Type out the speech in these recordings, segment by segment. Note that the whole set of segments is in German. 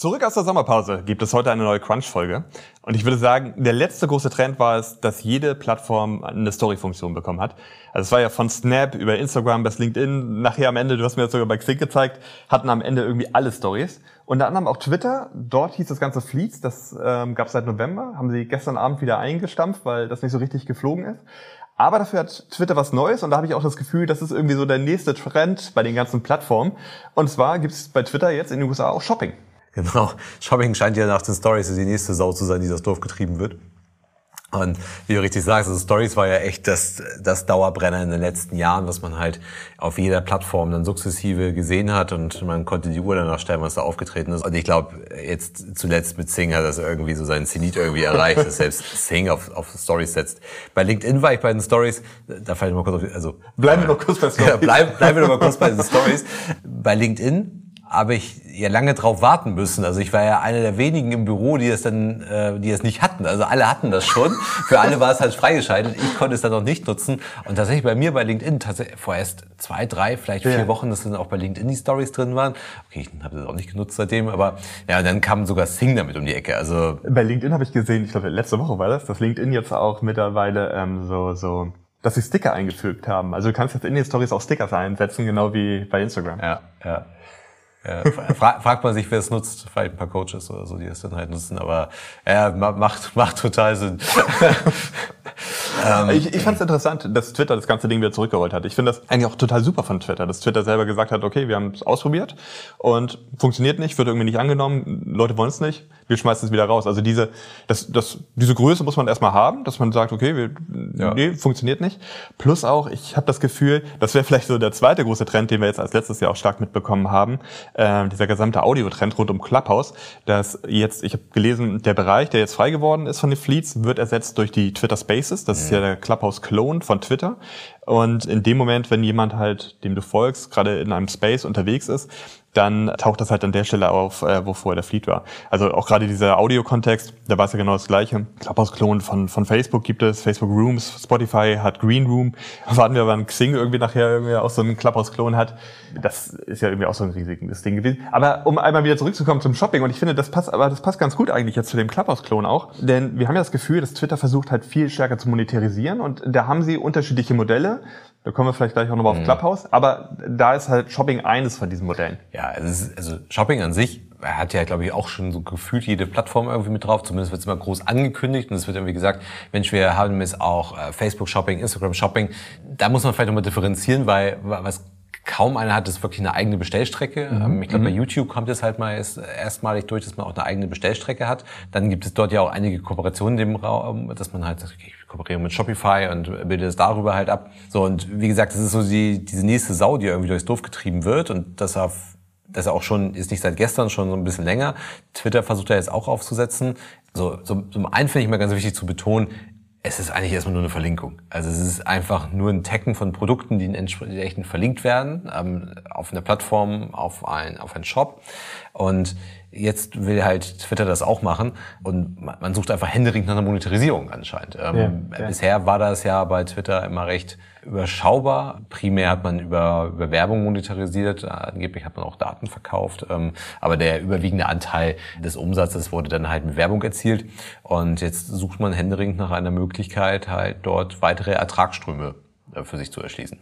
Zurück aus der Sommerpause gibt es heute eine neue Crunch-Folge. Und ich würde sagen, der letzte große Trend war es, dass jede Plattform eine Story-Funktion bekommen hat. Also es war ja von Snap über Instagram bis LinkedIn. Nachher am Ende, du hast mir das sogar bei Xing gezeigt, hatten am Ende irgendwie alle Stories. Unter anderem auch Twitter. Dort hieß das ganze Fleets. Das ähm, gab es seit November. Haben sie gestern Abend wieder eingestampft, weil das nicht so richtig geflogen ist. Aber dafür hat Twitter was Neues und da habe ich auch das Gefühl, das ist irgendwie so der nächste Trend bei den ganzen Plattformen. Und zwar gibt es bei Twitter jetzt in den USA auch Shopping. Genau. Shopping scheint ja nach den Stories die nächste Sau zu sein, die das Dorf getrieben wird. Und wie du richtig sagst, also Stories war ja echt das, das Dauerbrenner in den letzten Jahren, was man halt auf jeder Plattform dann sukzessive gesehen hat und man konnte die Uhr danach stellen, was da aufgetreten ist. Und ich glaube, jetzt zuletzt mit Sing hat das irgendwie so seinen Zenit irgendwie erreicht, dass selbst Sing auf, auf Stories setzt. Bei LinkedIn war ich bei den Stories, da wir mal kurz auf, also. Bleiben wir noch kurz bei Stories. Ja, bleiben, bleiben wir noch mal kurz bei den Stories. Bei LinkedIn habe ich ja lange drauf warten müssen. Also ich war ja einer der wenigen im Büro, die es dann, äh, die es nicht hatten. Also alle hatten das schon. Für alle war es halt freigeschaltet. Ich konnte es dann noch nicht nutzen. Und tatsächlich bei mir bei LinkedIn tatsächlich vorerst zwei, drei, vielleicht vier ja. Wochen, dass dann auch bei LinkedIn die Stories drin waren. Okay, ich habe das auch nicht genutzt seitdem, aber ja, dann kam sogar Sing damit um die Ecke. Also bei LinkedIn habe ich gesehen, ich glaube letzte Woche war das, dass LinkedIn jetzt auch mittlerweile ähm, so so dass sie Sticker eingefügt haben. Also du kannst jetzt in den Stories auch Stickers einsetzen, genau wie bei Instagram. Ja, ja. Ja, fra fragt man sich, wer es nutzt. Vielleicht ein paar Coaches oder so, die es dann halt nutzen. Aber ja, macht, macht total Sinn. ähm, ich ich fand es interessant, dass Twitter das ganze Ding wieder zurückgerollt hat. Ich finde das eigentlich auch total super von Twitter, dass Twitter selber gesagt hat, okay, wir haben es ausprobiert und funktioniert nicht, wird irgendwie nicht angenommen, Leute wollen es nicht, wir schmeißen es wieder raus. Also diese, das, das, diese Größe muss man erstmal haben, dass man sagt, okay, wir, ja. nee, funktioniert nicht. Plus auch, ich habe das Gefühl, das wäre vielleicht so der zweite große Trend, den wir jetzt als letztes Jahr auch stark mitbekommen haben, äh, dieser gesamte Audiotrend rund um Clubhouse, dass jetzt, ich habe gelesen, der Bereich, der jetzt frei geworden ist von den Fleets, wird ersetzt durch die Twitter Spaces. Das mhm. ist ja der Clubhouse-Clone von Twitter. Und in dem Moment, wenn jemand halt, dem du folgst, gerade in einem Space unterwegs ist, dann taucht das halt an der Stelle auf, äh, wo vorher der Fleet war. Also auch gerade dieser Audio-Kontext, da war es ja genau das Gleiche. Clubhouse-Klon von, von Facebook gibt es, Facebook Rooms, Spotify hat Green Room. Warten wir, wann Xing irgendwie nachher irgendwie auch so einen Clubhouse-Klon hat. Das ist ja irgendwie auch so ein riesiges Ding gewesen. Aber um einmal wieder zurückzukommen zum Shopping, und ich finde, das passt, aber das passt ganz gut eigentlich jetzt zu dem Clubhouse-Klon auch. Denn wir haben ja das Gefühl, dass Twitter versucht halt viel stärker zu monetarisieren und da haben sie unterschiedliche Modelle. Da kommen wir vielleicht gleich auch nochmal auf mhm. Clubhouse. Aber da ist halt Shopping eines von diesen Modellen. Ja, ist, also Shopping an sich hat ja, glaube ich, auch schon so gefühlt jede Plattform irgendwie mit drauf. Zumindest wird es immer groß angekündigt und es wird irgendwie gesagt, Mensch, wir haben jetzt auch äh, Facebook Shopping, Instagram Shopping. Da muss man vielleicht nochmal differenzieren, weil was kaum einer hat, ist wirklich eine eigene Bestellstrecke. Mhm. Ähm, ich glaube, bei mhm. YouTube kommt es halt mal erst, erstmalig durch, dass man auch eine eigene Bestellstrecke hat. Dann gibt es dort ja auch einige Kooperationen in dem Raum, dass man halt sagt, okay, ich kooperiere mit Shopify und bilde es darüber halt ab. So, und wie gesagt, das ist so die, diese nächste Sau, die irgendwie durchs Dorf getrieben wird und das auf das auch schon, ist nicht seit gestern, schon so ein bisschen länger. Twitter versucht er jetzt auch aufzusetzen. So, so, zum einen finde ich mal ganz wichtig zu betonen, es ist eigentlich erstmal nur eine Verlinkung. Also es ist einfach nur ein Taggen von Produkten, die entsprechend verlinkt werden ähm, auf einer Plattform, auf ein auf einen Shop. Und jetzt will halt Twitter das auch machen und man sucht einfach händeringend nach einer Monetarisierung anscheinend. Ähm, ja, ja. Bisher war das ja bei Twitter immer recht überschaubar. Primär hat man über, über Werbung monetarisiert, angeblich hat man auch Daten verkauft, ähm, aber der überwiegende Anteil des Umsatzes wurde dann halt mit Werbung erzielt und jetzt sucht man händeringend nach einer Möglichkeit, halt dort weitere Ertragsströme äh, für sich zu erschließen.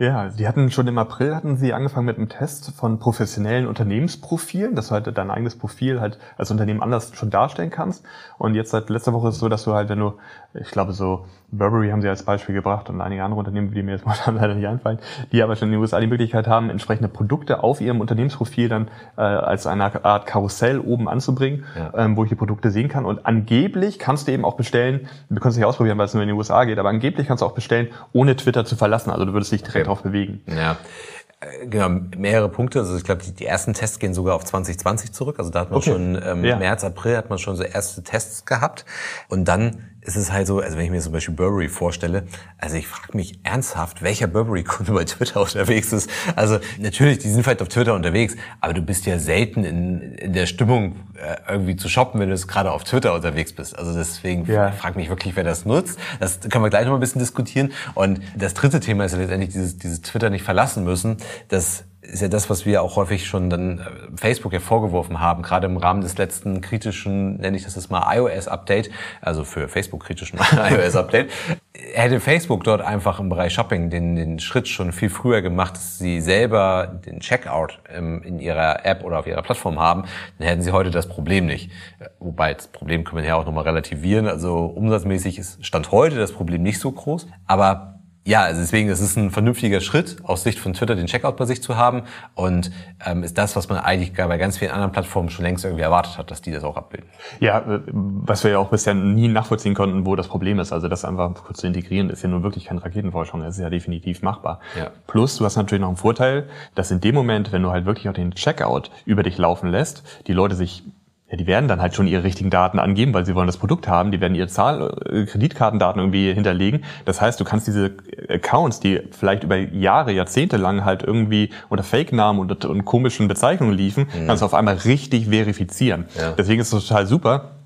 Ja, die hatten schon im April hatten sie angefangen mit einem Test von professionellen Unternehmensprofilen, dass du halt dein eigenes Profil halt als Unternehmen anders schon darstellen kannst. Und jetzt seit letzter Woche ist es so, dass du halt, wenn du, ich glaube so Burberry haben sie als Beispiel gebracht und einige andere Unternehmen, die mir jetzt momentan leider nicht einfallen, die aber schon in den USA die Möglichkeit haben, entsprechende Produkte auf ihrem Unternehmensprofil dann äh, als eine Art Karussell oben anzubringen, ja. ähm, wo ich die Produkte sehen kann. Und angeblich kannst du eben auch bestellen, du kannst es nicht ausprobieren, weil es nur in den USA geht, aber angeblich kannst du auch bestellen, ohne Twitter zu verlassen. Also du würdest dich direkt okay. drauf bewegen. Ja. Äh, genau, mehrere Punkte. Also ich glaube, die, die, ersten Tests gehen sogar auf 2020 zurück. Also da hat man okay. schon ähm, ja. März, April hat man schon so erste Tests gehabt. Und dann ist es halt so, also wenn ich mir zum Beispiel Burberry vorstelle, also ich frage mich ernsthaft, welcher Burberry-Kunde bei Twitter unterwegs ist. Also natürlich, die sind vielleicht auf Twitter unterwegs, aber du bist ja selten in, in der Stimmung, äh, irgendwie zu shoppen, wenn du es gerade auf Twitter unterwegs bist. Also deswegen ja. frage mich wirklich, wer das nutzt. Das können wir gleich noch mal ein bisschen diskutieren. Und das dritte Thema ist ja letztendlich dieses, dieses Twitter nicht verlassen müssen. Das ist ja das, was wir auch häufig schon dann äh, Facebook ja vorgeworfen haben, gerade im Rahmen des letzten kritischen, nenne ich das jetzt mal iOS-Update, also für Facebook kritischen iOS-Update, hätte Facebook dort einfach im Bereich Shopping den, den Schritt schon viel früher gemacht, dass sie selber den Checkout ähm, in ihrer App oder auf ihrer Plattform haben, dann hätten sie heute das Problem nicht. Wobei das Problem können wir ja auch nochmal relativieren. Also umsatzmäßig ist Stand heute das Problem nicht so groß, aber ja, also deswegen, das ist ein vernünftiger Schritt, aus Sicht von Twitter den Checkout bei sich zu haben und ähm, ist das, was man eigentlich bei ganz vielen anderen Plattformen schon längst irgendwie erwartet hat, dass die das auch abbilden. Ja, äh, was wir ja auch bisher nie nachvollziehen konnten, wo das Problem ist. Also das einfach kurz zu integrieren, ist ja nun wirklich keine Raketenforschung, das ist ja definitiv machbar. Ja. Plus, du hast natürlich noch einen Vorteil, dass in dem Moment, wenn du halt wirklich auch den Checkout über dich laufen lässt, die Leute sich ja, die werden dann halt schon ihre richtigen Daten angeben, weil sie wollen das Produkt haben. Die werden ihre Zahl, äh, Kreditkartendaten irgendwie hinterlegen. Das heißt, du kannst diese Accounts, die vielleicht über Jahre, Jahrzehnte lang halt irgendwie unter Fake-Namen und, und, komischen Bezeichnungen liefen, mhm. kannst du auf einmal richtig verifizieren. Ja. Deswegen ist es total super,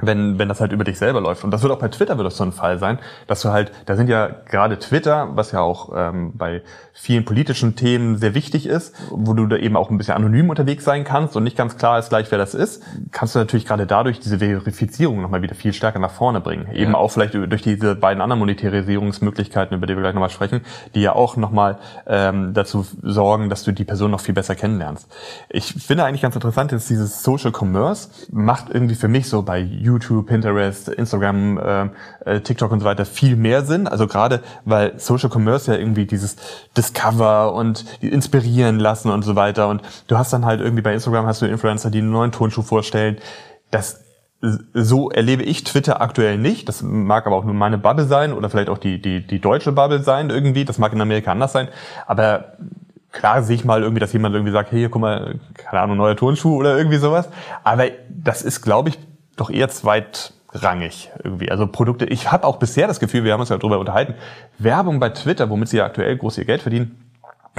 wenn, wenn das halt über dich selber läuft. Und das wird auch bei Twitter wird das so ein Fall sein, dass du halt, da sind ja gerade Twitter, was ja auch ähm, bei vielen politischen Themen sehr wichtig ist, wo du da eben auch ein bisschen anonym unterwegs sein kannst und nicht ganz klar ist gleich, wer das ist, kannst du natürlich gerade dadurch diese Verifizierung nochmal wieder viel stärker nach vorne bringen. Ja. Eben auch vielleicht durch diese beiden anderen Monetarisierungsmöglichkeiten, über die wir gleich nochmal sprechen, die ja auch nochmal ähm, dazu sorgen, dass du die Person noch viel besser kennenlernst. Ich finde eigentlich ganz interessant, dass dieses Social Commerce macht irgendwie für mich so bei YouTube, Pinterest, Instagram, äh, äh, TikTok und so weiter viel mehr Sinn. Also gerade weil Social Commerce ja irgendwie dieses Discover und inspirieren lassen und so weiter. Und du hast dann halt irgendwie bei Instagram hast du Influencer, die einen neuen Tonschuh vorstellen. Das so erlebe ich Twitter aktuell nicht. Das mag aber auch nur meine Bubble sein oder vielleicht auch die, die, die deutsche Bubble sein irgendwie. Das mag in Amerika anders sein. Aber klar sehe ich mal irgendwie, dass jemand irgendwie sagt, hey, guck mal, keine Ahnung, neuer Turnschuh oder irgendwie sowas. Aber das ist, glaube ich, doch eher zweitrangig irgendwie. Also Produkte, ich habe auch bisher das Gefühl, wir haben uns ja darüber unterhalten, Werbung bei Twitter, womit sie ja aktuell groß ihr Geld verdienen,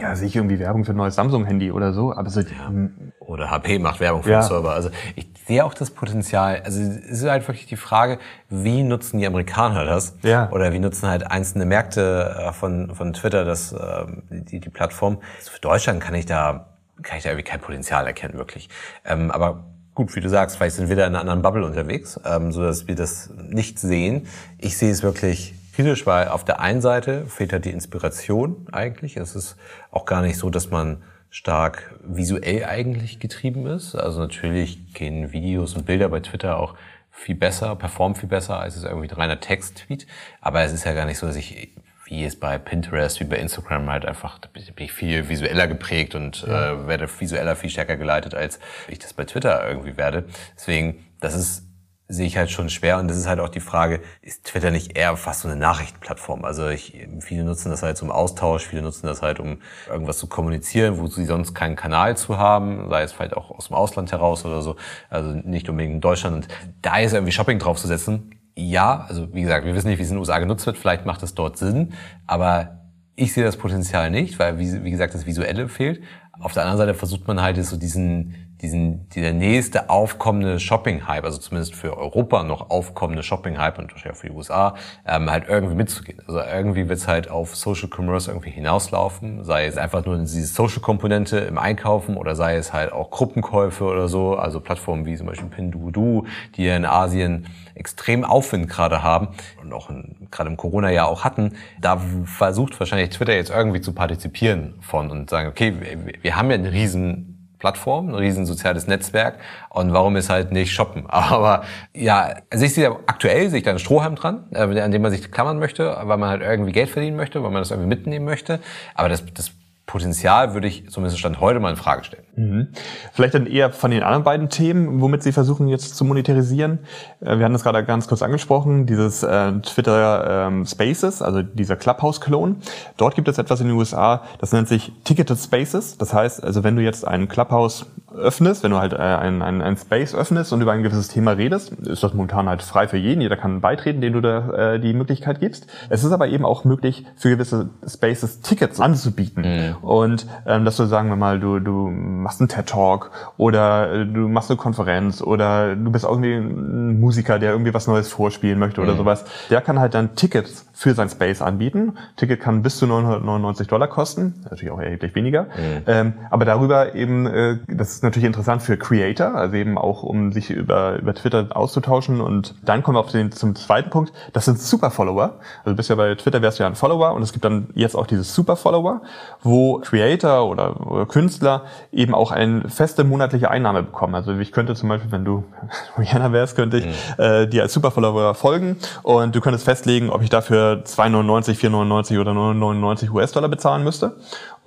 ja, sehe ich irgendwie Werbung für ein neues Samsung-Handy oder so, aber so. Ja. Oder HP macht Werbung für ja. den Server. Also ich sehe auch das Potenzial. Also es ist halt wirklich die Frage, wie nutzen die Amerikaner das? Ja. Oder wie nutzen halt einzelne Märkte äh, von, von Twitter das, ähm, die, die Plattform. Also für Deutschland kann ich da, kann ich da irgendwie kein Potenzial erkennen, wirklich. Ähm, aber gut, wie du sagst, vielleicht sind wir da in einer anderen Bubble unterwegs, ähm, so dass wir das nicht sehen. Ich sehe es wirklich kritisch, weil auf der einen Seite fehlt halt die Inspiration eigentlich. Es ist auch gar nicht so, dass man stark visuell eigentlich getrieben ist. Also natürlich gehen Videos und Bilder bei Twitter auch viel besser, performen viel besser als es irgendwie ein reiner Text-Tweet. Aber es ist ja gar nicht so, dass ich wie es bei Pinterest, wie bei Instagram halt einfach, da bin ich viel visueller geprägt und ja. äh, werde visueller viel stärker geleitet, als ich das bei Twitter irgendwie werde. Deswegen, das ist sehe ich halt schon schwer. Und das ist halt auch die Frage, ist Twitter nicht eher fast so eine Nachrichtenplattform? Also ich, viele nutzen das halt zum Austausch, viele nutzen das halt, um irgendwas zu kommunizieren, wo sie sonst keinen Kanal zu haben, sei es vielleicht auch aus dem Ausland heraus oder so, also nicht unbedingt in Deutschland. Und da ist irgendwie Shopping draufzusetzen, ja, also wie gesagt, wir wissen nicht, wie es in den USA genutzt wird, vielleicht macht es dort Sinn, aber ich sehe das Potenzial nicht, weil, wie, wie gesagt, das Visuelle fehlt. Auf der anderen Seite versucht man halt so diesen, diesen, dieser nächste aufkommende Shopping-Hype, also zumindest für Europa noch aufkommende Shopping-Hype und wahrscheinlich auch für die USA, ähm, halt irgendwie mitzugehen. Also irgendwie wird es halt auf Social Commerce irgendwie hinauslaufen, sei es einfach nur diese Social-Komponente im Einkaufen oder sei es halt auch Gruppenkäufe oder so, also Plattformen wie zum Beispiel Pinduoduo, die in Asien extrem Aufwind gerade haben und auch gerade im Corona-Jahr auch hatten, da versucht wahrscheinlich Twitter jetzt irgendwie zu partizipieren von und sagen, okay, wir, wir haben ja einen riesen Plattform, ein riesen soziales Netzwerk. Und warum ist halt nicht shoppen? Aber ja, also ich sehe aktuell sehe ich da einen Strohhalm dran, äh, an dem man sich klammern möchte, weil man halt irgendwie Geld verdienen möchte, weil man das irgendwie mitnehmen möchte. Aber das, das Potenzial würde ich zumindest Stand heute mal in Frage stellen. Mhm. Vielleicht dann eher von den anderen beiden Themen, womit Sie versuchen jetzt zu monetarisieren. Äh, wir hatten das gerade ganz kurz angesprochen, dieses äh, Twitter ähm, Spaces, also dieser Clubhouse-Klon. Dort gibt es etwas in den USA, das nennt sich Ticketed Spaces. Das heißt, also wenn du jetzt einen Clubhouse öffnest, wenn du halt äh, ein, ein, ein Space öffnest und über ein gewisses Thema redest, ist das momentan halt frei für jeden. Jeder kann beitreten, den du da äh, die Möglichkeit gibst. Es ist aber eben auch möglich, für gewisse Spaces Tickets anzubieten. Mhm. Und ähm, dass du sagen wir mal, du, du machst einen TED-Talk oder äh, du machst eine Konferenz oder du bist irgendwie ein Musiker, der irgendwie was Neues vorspielen möchte oder mhm. sowas. Der kann halt dann Tickets für sein Space anbieten. Ticket kann bis zu 999 Dollar kosten, natürlich auch erheblich weniger. Mhm. Ähm, aber darüber eben, äh, das ist natürlich interessant für Creator, also eben auch um sich über, über Twitter auszutauschen. Und dann kommen wir auf den, zum zweiten Punkt. Das sind Super-Follower. Also bisher bei Twitter wärst du ja ein Follower und es gibt dann jetzt auch diese Super-Follower, wo Creator oder, oder Künstler eben auch eine feste monatliche Einnahme bekommen. Also ich könnte zum Beispiel, wenn du Rihanna wärst, könnte ich mhm. äh, dir als Super-Follower folgen und du könntest festlegen, ob ich dafür 2,99, 4,99 oder 9,99 US-Dollar bezahlen müsste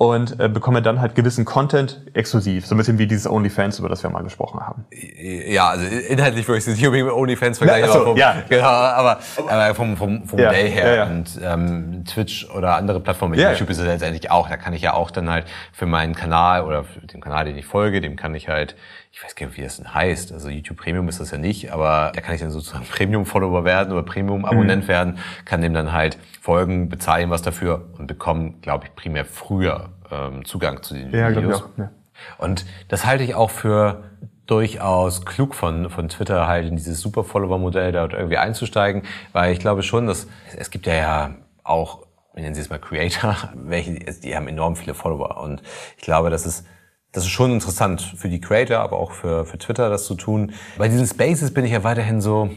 und äh, bekomme dann halt gewissen Content exklusiv. So ein bisschen wie dieses OnlyFans, über das wir mal gesprochen haben. Ja, also inhaltlich würde ich es nicht unbedingt mit OnlyFans vergleichen, ja, so, vom, ja. genau, aber, aber vom, vom, vom ja, Modell her. Ja. Und ähm, Twitch oder andere Plattformen, YouTube ist es letztendlich auch. Da kann ich ja auch dann halt für meinen Kanal oder für den Kanal, den ich folge, dem kann ich halt ich weiß gar nicht, wie das denn heißt. Also YouTube Premium ist das ja nicht, aber da kann ich dann sozusagen Premium-Follower werden oder Premium-Abonnent mhm. werden, kann dem dann halt folgen, bezahlen was dafür und bekommen, glaube ich, primär früher ähm, Zugang zu den ja, Videos. Ich auch, ja. Und das halte ich auch für durchaus klug von, von Twitter halt in dieses Super-Follower-Modell dort irgendwie einzusteigen, weil ich glaube schon, dass es gibt ja, ja auch, nennen Sie es mal Creator, welche, die haben enorm viele Follower und ich glaube, dass es das ist schon interessant für die Creator, aber auch für, für Twitter das zu tun. Bei diesen Spaces bin ich ja weiterhin so,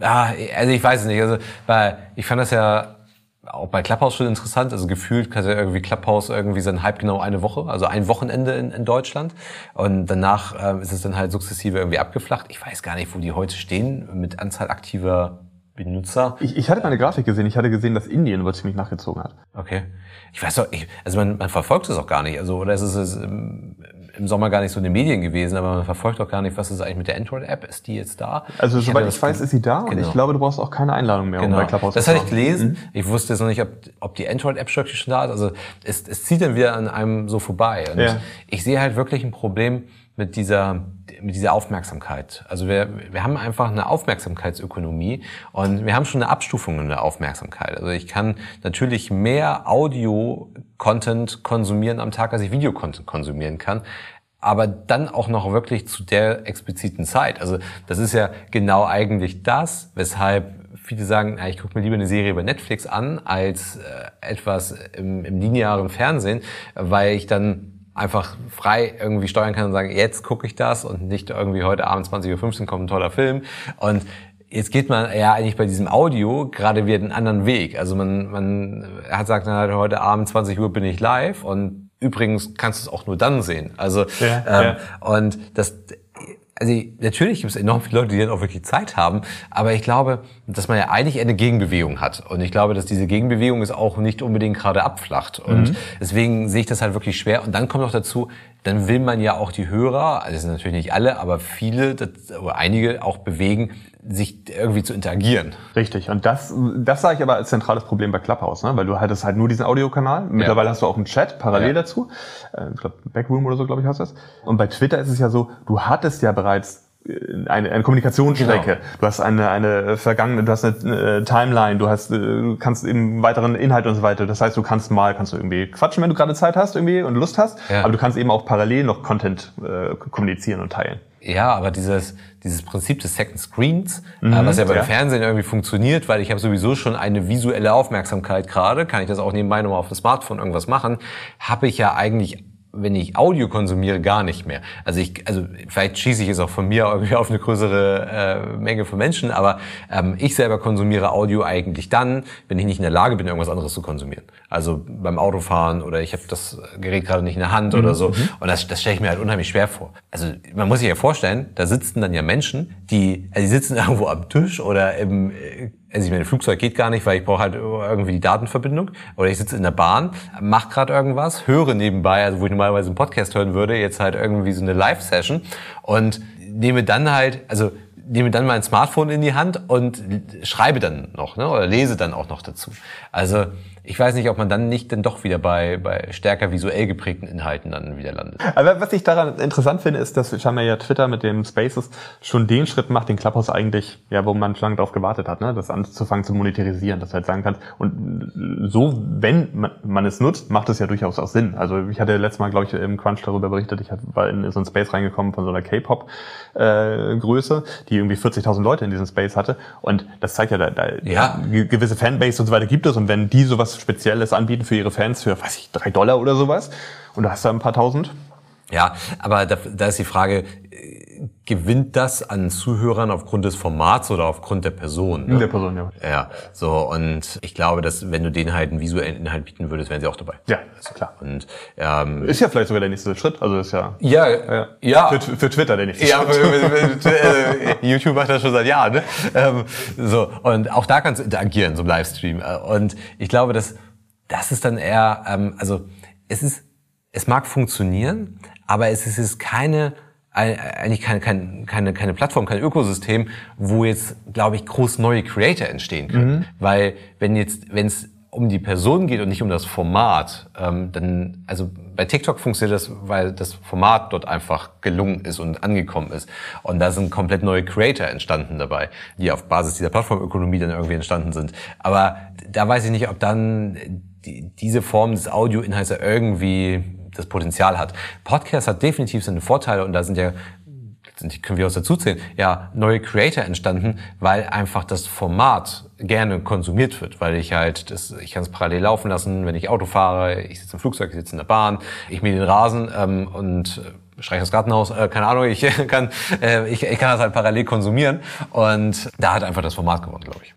ah, also ich weiß es nicht, also, weil ich fand das ja auch bei Clubhouse schon interessant. Also gefühlt kann ja irgendwie Clubhouse irgendwie sein Hype genau eine Woche, also ein Wochenende in, in Deutschland. Und danach ähm, ist es dann halt sukzessive irgendwie abgeflacht. Ich weiß gar nicht, wo die heute stehen mit Anzahl aktiver Benutzer. Ich, ich hatte mal eine Grafik gesehen. Ich hatte gesehen, dass Indien wohl ziemlich nachgezogen hat. Okay. Ich weiß doch, ich, also man, man verfolgt es auch gar nicht. Also oder ist es im, im Sommer gar nicht so in den Medien gewesen, aber man verfolgt auch gar nicht, was ist eigentlich mit der Android-App? Ist die jetzt da? Also ich soweit ich weiß, ist sie da genau. und ich glaube, du brauchst auch keine Einladung mehr, genau. um bei Clubhouse Das hatte ich gelesen. Mhm. Ich wusste jetzt noch nicht, ob, ob die Android-App schon da ist. Also es, es zieht dann wieder an einem so vorbei. Und ja. ich sehe halt wirklich ein Problem mit dieser mit dieser Aufmerksamkeit. Also wir, wir haben einfach eine Aufmerksamkeitsökonomie und wir haben schon eine Abstufung in der Aufmerksamkeit. Also ich kann natürlich mehr Audio-Content konsumieren am Tag, als ich Video-Content konsumieren kann aber dann auch noch wirklich zu der expliziten Zeit. Also das ist ja genau eigentlich das, weshalb viele sagen, ich gucke mir lieber eine Serie über Netflix an als äh, etwas im, im linearen Fernsehen, weil ich dann einfach frei irgendwie steuern kann und sagen, jetzt gucke ich das und nicht irgendwie heute Abend 20.15 Uhr kommt ein toller Film. Und jetzt geht man ja eigentlich bei diesem Audio gerade wieder einen anderen Weg. Also man, man hat sagt dann halt, heute Abend 20 Uhr bin ich live und übrigens kannst du es auch nur dann sehen. Also ja, ähm, ja. und das also natürlich gibt es enorm viele Leute, die dann auch wirklich Zeit haben, aber ich glaube, dass man ja eigentlich eine Gegenbewegung hat. Und ich glaube, dass diese Gegenbewegung ist auch nicht unbedingt gerade abflacht. Und mhm. deswegen sehe ich das halt wirklich schwer. Und dann kommt noch dazu, dann will man ja auch die Hörer, also das sind natürlich nicht alle, aber viele das, oder einige auch bewegen, sich irgendwie zu interagieren. Richtig. Und das, das sage ich aber als zentrales Problem bei Clubhouse, ne? weil du hattest halt nur diesen Audiokanal. Mittlerweile ja. hast du auch einen Chat parallel ja. dazu. Äh, ich glaube, Backroom oder so, glaube ich, heißt das. Und bei Twitter ist es ja so, du hattest ja bereits äh, eine, eine Kommunikationsstrecke. Genau. Du hast eine, eine vergangene, du hast eine äh, Timeline, du hast, du kannst eben weiteren Inhalt und so weiter. Das heißt, du kannst mal, kannst du irgendwie quatschen, wenn du gerade Zeit hast irgendwie und Lust hast, ja. aber du kannst eben auch parallel noch Content äh, kommunizieren und teilen. Ja, aber dieses, dieses Prinzip des Second Screens, äh, mhm, äh, was ja beim ja. Fernsehen irgendwie funktioniert, weil ich habe sowieso schon eine visuelle Aufmerksamkeit gerade, kann ich das auch nebenbei nochmal auf dem Smartphone irgendwas machen, habe ich ja eigentlich wenn ich Audio konsumiere, gar nicht mehr. Also ich, also vielleicht schieße ich es auch von mir irgendwie auf eine größere äh, Menge von Menschen, aber ähm, ich selber konsumiere Audio eigentlich dann, wenn ich nicht in der Lage bin, irgendwas anderes zu konsumieren. Also beim Autofahren oder ich habe das Gerät gerade nicht in der Hand mhm. oder so. Mhm. Und das, das stelle ich mir halt unheimlich schwer vor. Also man muss sich ja vorstellen, da sitzen dann ja Menschen, die, also die sitzen irgendwo am Tisch oder im äh, also ich meine, Flugzeug geht gar nicht, weil ich brauche halt irgendwie die Datenverbindung. Oder ich sitze in der Bahn, mache gerade irgendwas, höre nebenbei, also wo ich normalerweise einen Podcast hören würde, jetzt halt irgendwie so eine Live-Session und nehme dann halt, also nehme dann mein Smartphone in die Hand und schreibe dann noch, ne, oder lese dann auch noch dazu. Also ich weiß nicht, ob man dann nicht dann doch wieder bei, bei stärker visuell geprägten Inhalten dann wieder landet. Aber was ich daran interessant finde, ist, dass scheinbar ja Twitter mit dem Spaces schon den Schritt macht, den Clubhouse eigentlich, ja, wo man schon lange drauf gewartet hat, ne, das anzufangen zu monetarisieren, dass du halt sagen kannst. Und so, wenn man, man es nutzt, macht es ja durchaus auch Sinn. Also ich hatte letztes Mal, glaube ich, im Crunch darüber berichtet, ich war in so ein Space reingekommen von so einer K-Pop-Größe, äh, die irgendwie 40.000 Leute in diesem Space hatte. Und das zeigt ja, da, da ja. gewisse Fanbase und so weiter gibt es. Und wenn die sowas Spezielles anbieten für ihre Fans für, weiß ich, drei Dollar oder sowas. Und du hast da ein paar tausend. Ja, aber da, da ist die Frage, gewinnt das an Zuhörern aufgrund des Formats oder aufgrund der Person? Ne? Der Person, ja. Ja, so und ich glaube, dass wenn du denen halt einen visuellen Inhalt bieten würdest, wären sie auch dabei. Ja, ist klar. Und ähm, ist ja vielleicht sogar der nächste Schritt. Also ist ja ja ja, ja. Für, für Twitter der nächste ja, Schritt. Für, für, YouTube macht das schon seit Jahren. Ne? Ähm, so und auch da kannst du interagieren, so im Livestream. Und ich glaube, dass das ist dann eher, ähm, also es ist, es mag funktionieren, aber es ist, es ist keine eigentlich keine, keine, keine, keine Plattform, kein Ökosystem, wo jetzt, glaube ich, groß neue Creator entstehen können. Mhm. Weil wenn jetzt, wenn es um die Person geht und nicht um das Format, ähm, dann, also bei TikTok funktioniert das, weil das Format dort einfach gelungen ist und angekommen ist. Und da sind komplett neue Creator entstanden dabei, die auf Basis dieser Plattformökonomie dann irgendwie entstanden sind. Aber da weiß ich nicht, ob dann die, diese Form des Audioinhalts irgendwie das Potenzial hat. Podcast hat definitiv seine Vorteile und da sind ja die können wir uns dazu zählen, ja, neue Creator entstanden, weil einfach das Format gerne konsumiert wird, weil ich halt, das, ich kann es parallel laufen lassen, wenn ich Auto fahre, ich sitze im Flugzeug, ich sitze in der Bahn, ich mähe den Rasen ähm, und streiche das Gartenhaus, äh, keine Ahnung, ich kann, äh, ich, ich kann das halt parallel konsumieren und da hat einfach das Format gewonnen, glaube ich.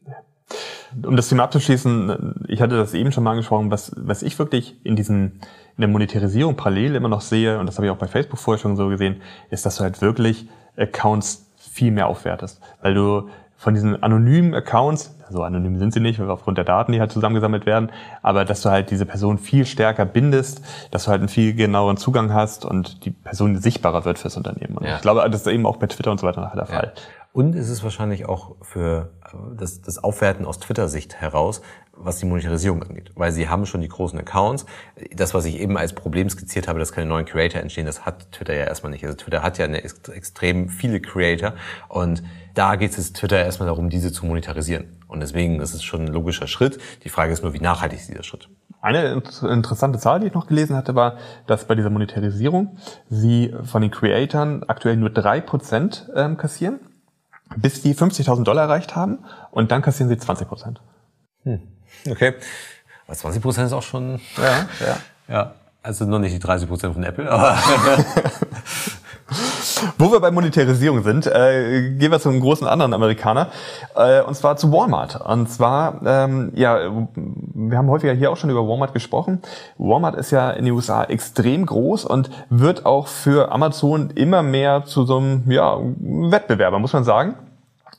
Um das Thema abzuschließen, ich hatte das eben schon mal angesprochen, was, was ich wirklich in diesen in der Monetarisierung parallel immer noch sehe, und das habe ich auch bei Facebook vorher schon so gesehen, ist, dass du halt wirklich Accounts viel mehr aufwertest. Weil du von diesen anonymen Accounts, so anonym sind sie nicht, aufgrund der Daten, die halt zusammengesammelt werden, aber dass du halt diese Person viel stärker bindest, dass du halt einen viel genaueren Zugang hast und die Person sichtbarer wird fürs Unternehmen. Und ja. ich glaube, das ist eben auch bei Twitter und so weiter nachher der Fall. Und es ist wahrscheinlich auch für das, das Aufwerten aus Twitter-Sicht heraus, was die Monetarisierung angeht. Weil sie haben schon die großen Accounts. Das, was ich eben als Problem skizziert habe, dass keine neuen Creator entstehen, das hat Twitter ja erstmal nicht. Also Twitter hat ja eine extrem viele Creator und da geht es Twitter erstmal darum, diese zu monetarisieren. Und deswegen ist es schon ein logischer Schritt. Die Frage ist nur, wie nachhaltig ist dieser Schritt. Eine interessante Zahl, die ich noch gelesen hatte, war, dass bei dieser Monetarisierung sie von den Creatoren aktuell nur drei Prozent ähm, kassieren bis die 50.000 Dollar erreicht haben und dann kassieren sie 20 Prozent. Hm. Okay. Aber 20 Prozent ist auch schon. Ja, ja. Ja. Also noch nicht die 30 Prozent von Apple, aber. Wo wir bei Monetarisierung sind, äh, gehen wir zu einem großen anderen Amerikaner, äh, und zwar zu Walmart. Und zwar, ähm, ja, wir haben häufiger hier auch schon über Walmart gesprochen. Walmart ist ja in den USA extrem groß und wird auch für Amazon immer mehr zu so einem ja, Wettbewerber, muss man sagen.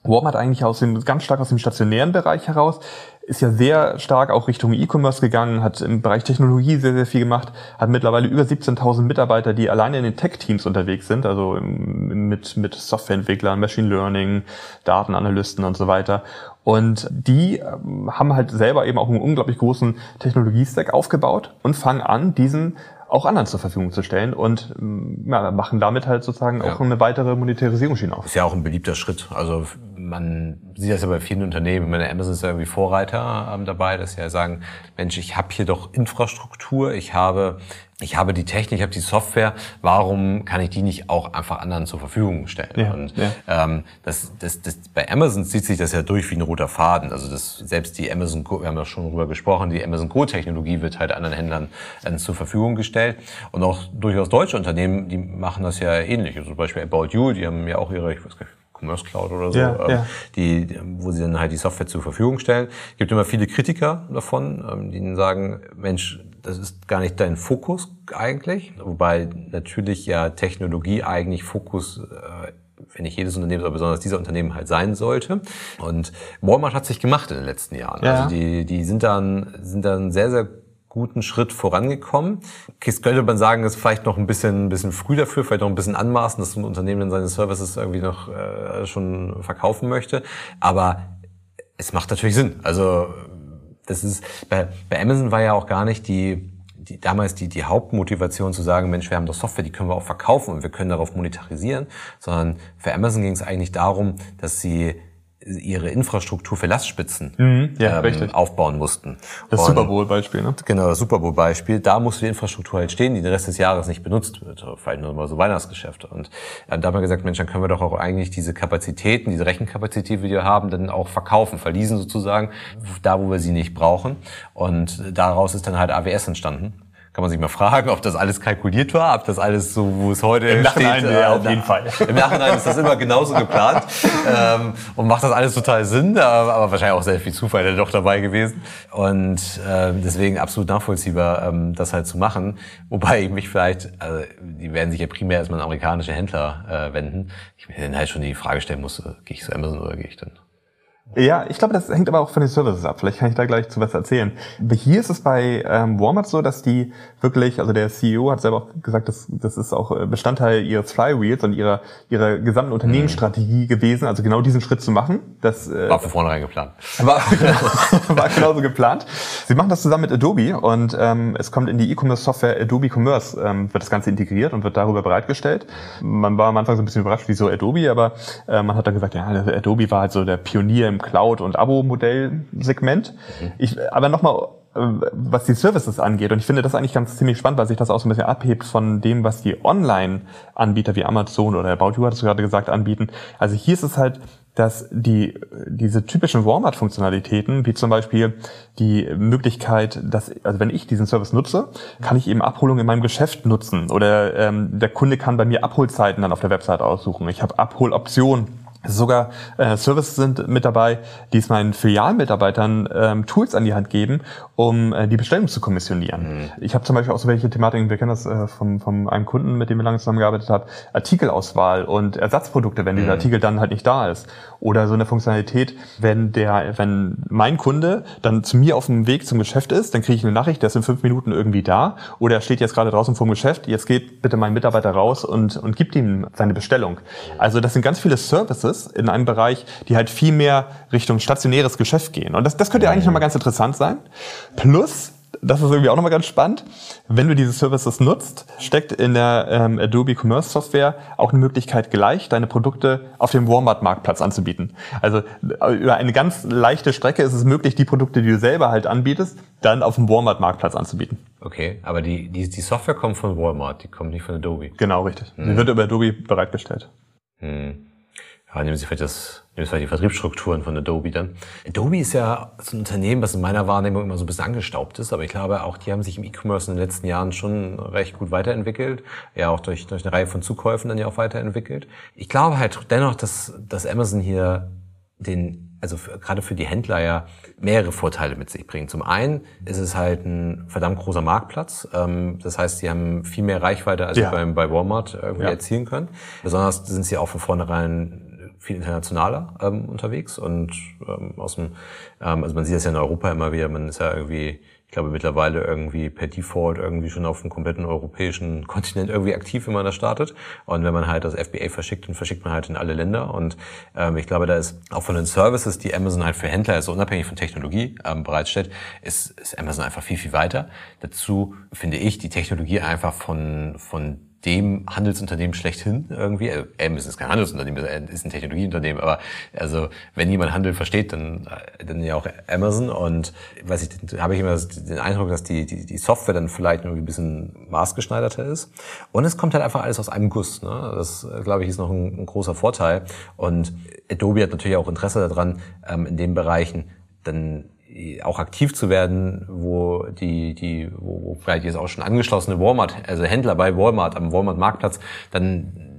Walmart eigentlich aus dem, ganz stark aus dem stationären Bereich heraus ist ja sehr stark auch Richtung E-Commerce gegangen, hat im Bereich Technologie sehr, sehr viel gemacht, hat mittlerweile über 17.000 Mitarbeiter, die alleine in den Tech-Teams unterwegs sind, also mit, mit Softwareentwicklern, Machine Learning, Datenanalysten und so weiter. Und die ähm, haben halt selber eben auch einen unglaublich großen Technologiestack aufgebaut und fangen an, diesen auch anderen zur Verfügung zu stellen und ähm, ja, machen damit halt sozusagen ja. auch eine weitere Monetarisierungsschiene auf. Ist ja auch ein beliebter Schritt. Also man sieht das ja bei vielen Unternehmen. Meine Amazon ist ja irgendwie Vorreiter ähm, dabei, dass sie ja sagen, Mensch, ich habe hier doch Infrastruktur, ich habe ich habe die Technik, ich habe die Software, warum kann ich die nicht auch einfach anderen zur Verfügung stellen? Ja, und ja. Ähm, das, das, das, bei Amazon zieht sich das ja durch wie ein roter Faden. Also das, selbst die Amazon Go, wir haben ja schon drüber gesprochen, die Amazon Go-Technologie wird halt anderen Händlern äh, zur Verfügung gestellt. Und auch durchaus deutsche Unternehmen, die machen das ja ähnlich. Also zum Beispiel About You, die haben ja auch ihre, ich weiß gar nicht, Commerce Cloud oder so, ja, ähm, ja. Die, wo sie dann halt die Software zur Verfügung stellen. Es gibt immer viele Kritiker davon, ähm, die sagen, Mensch, das ist gar nicht dein Fokus eigentlich, wobei natürlich ja Technologie eigentlich Fokus äh, wenn nicht jedes Unternehmen, aber besonders dieser Unternehmen halt sein sollte. Und Walmart hat sich gemacht in den letzten Jahren. Ja. Also die, die sind dann, sind dann sehr, sehr guten Schritt vorangekommen. Jetzt könnte man sagen, ist vielleicht noch ein bisschen, ein bisschen früh dafür, vielleicht noch ein bisschen anmaßen, dass ein Unternehmen seine Services irgendwie noch äh, schon verkaufen möchte. Aber es macht natürlich Sinn. Also das ist bei, bei Amazon war ja auch gar nicht die die, damals die, die Hauptmotivation zu sagen, Mensch, wir haben doch Software, die können wir auch verkaufen und wir können darauf monetarisieren, sondern für Amazon ging es eigentlich darum, dass sie ihre Infrastruktur für Lastspitzen mhm, ja, ähm, aufbauen mussten. Das und, Super Bowl-Beispiel, ne? Genau, das Super Bowl-Beispiel. Da musste die Infrastruktur halt stehen, die den Rest des Jahres nicht benutzt wird. Vielleicht nur mal so Weihnachtsgeschäfte. Und äh, da haben wir gesagt, Mensch, dann können wir doch auch eigentlich diese Kapazitäten, diese Rechenkapazität, die wir haben, dann auch verkaufen, verließen sozusagen, da wo wir sie nicht brauchen. Und daraus ist dann halt AWS entstanden kann man sich mal fragen, ob das alles kalkuliert war, ob das alles so, wo es heute Im Nachhinein, steht. Ja, auf jeden Fall. Im Nachhinein ist das immer genauso geplant ähm, und macht das alles total Sinn, aber wahrscheinlich auch sehr viel Zufall doch dabei gewesen. Und äh, deswegen absolut nachvollziehbar, ähm, das halt zu machen. Wobei ich mich vielleicht, also die werden sich ja primär erstmal an amerikanische Händler äh, wenden. Ich mir dann halt schon die Frage stellen muss, äh, gehe ich zu Amazon oder gehe ich dann ja, ich glaube, das hängt aber auch von den Services ab. Vielleicht kann ich da gleich zu was erzählen. Hier ist es bei ähm, Walmart so, dass die wirklich, also der CEO hat selber auch gesagt, dass, das ist auch äh, Bestandteil ihres Flywheels und ihrer, ihrer gesamten Unternehmensstrategie mhm. gewesen, also genau diesen Schritt zu machen. Das, äh, war von vornherein geplant. War, genau, war genauso geplant. Sie machen das zusammen mit Adobe und ähm, es kommt in die E-Commerce-Software Adobe Commerce, ähm, wird das Ganze integriert und wird darüber bereitgestellt. Man war am Anfang so ein bisschen überrascht, wieso Adobe, aber äh, man hat dann gesagt, ja, Adobe war halt so der Pionier im Cloud- und Abo-Modell-Segment. Ich, aber nochmal, äh, was die Services angeht, und ich finde das eigentlich ganz ziemlich spannend, weil sich das auch so ein bisschen abhebt von dem, was die Online-Anbieter wie Amazon oder About You, hattest du gerade gesagt, anbieten. Also hier ist es halt, dass die, diese typischen Walmart-Funktionalitäten, wie zum Beispiel die Möglichkeit, dass, also wenn ich diesen Service nutze, kann ich eben Abholung in meinem Geschäft nutzen oder ähm, der Kunde kann bei mir Abholzeiten dann auf der Website aussuchen. Ich habe Abholoptionen Sogar äh, Services sind mit dabei, die es meinen Filialmitarbeitern ähm, Tools an die Hand geben, um äh, die Bestellung zu kommissionieren. Mhm. Ich habe zum Beispiel auch so welche Thematiken, wir kennen das äh, vom, vom einem Kunden, mit dem wir lange zusammengearbeitet haben, Artikelauswahl und Ersatzprodukte, wenn mhm. dieser Artikel dann halt nicht da ist. Oder so eine Funktionalität, wenn der, wenn mein Kunde dann zu mir auf dem Weg zum Geschäft ist, dann kriege ich eine Nachricht, der ist in fünf Minuten irgendwie da oder er steht jetzt gerade draußen vom Geschäft, jetzt geht bitte mein Mitarbeiter raus und, und gibt ihm seine Bestellung. Also das sind ganz viele Services, Services in einem Bereich, die halt viel mehr Richtung stationäres Geschäft gehen. Und das, das könnte ja eigentlich nochmal ganz interessant sein. Plus, das ist irgendwie auch nochmal ganz spannend. Wenn du diese Services nutzt, steckt in der ähm, Adobe Commerce Software auch eine Möglichkeit, gleich deine Produkte auf dem Walmart-Marktplatz anzubieten. Also äh, über eine ganz leichte Strecke ist es möglich, die Produkte, die du selber halt anbietest, dann auf dem Walmart-Marktplatz anzubieten. Okay, aber die, die, die Software kommt von Walmart, die kommt nicht von Adobe. Genau, richtig. Hm. Die wird über Adobe bereitgestellt. Hm ja, nehmen Sie vielleicht das, nehmen Sie vielleicht die Vertriebsstrukturen von Adobe dann. Adobe ist ja so ein Unternehmen, was in meiner Wahrnehmung immer so ein bisschen angestaubt ist, aber ich glaube auch, die haben sich im E-Commerce in den letzten Jahren schon recht gut weiterentwickelt, ja auch durch, durch eine Reihe von Zukäufen dann ja auch weiterentwickelt. Ich glaube halt dennoch, dass, dass Amazon hier den, also für, gerade für die Händler ja mehrere Vorteile mit sich bringt. Zum einen ist es halt ein verdammt großer Marktplatz. Ähm, das heißt, sie haben viel mehr Reichweite, als ja. sie bei, bei Walmart irgendwie ja. erzielen können. Besonders sind sie auch von vornherein viel internationaler ähm, unterwegs und ähm, aus dem, ähm, also man sieht das ja in Europa immer wieder, man ist ja irgendwie, ich glaube mittlerweile irgendwie per Default irgendwie schon auf dem kompletten europäischen Kontinent irgendwie aktiv, wenn man da startet. Und wenn man halt das FBA verschickt, dann verschickt man halt in alle Länder. Und ähm, ich glaube, da ist auch von den Services, die Amazon halt für Händler, also unabhängig von Technologie ähm, bereitstellt, ist, ist Amazon einfach viel, viel weiter. Dazu finde ich die Technologie einfach von, von dem Handelsunternehmen schlechthin irgendwie. Also, Amazon ist kein Handelsunternehmen, ist ein Technologieunternehmen, aber also wenn jemand Handel versteht, dann, dann ja auch Amazon. Und weiß ich, habe ich immer den Eindruck, dass die, die, die Software dann vielleicht irgendwie ein bisschen maßgeschneiderter ist. Und es kommt halt einfach alles aus einem Guss. Ne? Das, glaube ich, ist noch ein, ein großer Vorteil. Und Adobe hat natürlich auch Interesse daran, ähm, in den Bereichen dann auch aktiv zu werden, wo die, die, wo, vielleicht jetzt auch schon angeschlossene Walmart, also Händler bei Walmart am Walmart Marktplatz dann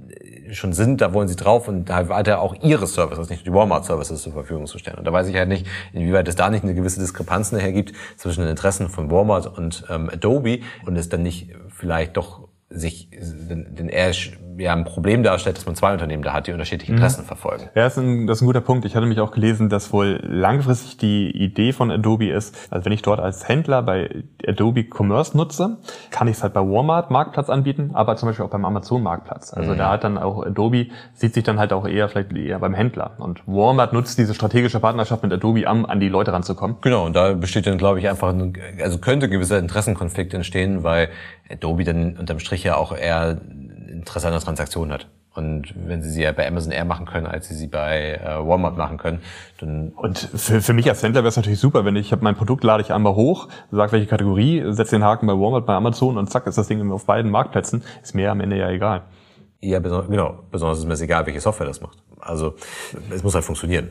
schon sind, da wollen sie drauf und da weiter auch ihre Services, nicht die Walmart-Services zur Verfügung zu stellen. Und da weiß ich halt nicht, inwieweit es da nicht eine gewisse Diskrepanz nachher gibt zwischen den Interessen von Walmart und ähm, Adobe und es dann nicht vielleicht doch sich den eher ja ein Problem darstellt, dass man zwei Unternehmen da hat, die unterschiedliche Interessen mhm. verfolgen. Ja, das ist, ein, das ist ein guter Punkt. Ich hatte mich auch gelesen, dass wohl langfristig die Idee von Adobe ist, also wenn ich dort als Händler bei Adobe Commerce nutze, kann ich es halt bei Walmart Marktplatz anbieten, aber zum Beispiel auch beim Amazon Marktplatz. Also mhm. da hat dann auch Adobe, sieht sich dann halt auch eher vielleicht eher beim Händler. Und Walmart nutzt diese strategische Partnerschaft mit Adobe, um an die Leute ranzukommen. Genau, und da besteht dann, glaube ich, einfach, ein, also könnte gewisser Interessenkonflikt entstehen, weil Adobe dann unterm Strich ja auch eher Interesse an der Transaktion hat. Und wenn sie sie ja bei Amazon eher machen können, als sie sie bei äh, Walmart machen können, dann... Und für, für mich als Händler wäre es natürlich super, wenn ich habe mein Produkt, lade ich einmal hoch, sage welche Kategorie, setze den Haken bei Walmart, bei Amazon und zack, ist das Ding auf beiden Marktplätzen. Ist mir am Ende ja egal. Ja, genau. Besonders ist mir egal, welche Software das macht. Also es muss halt funktionieren.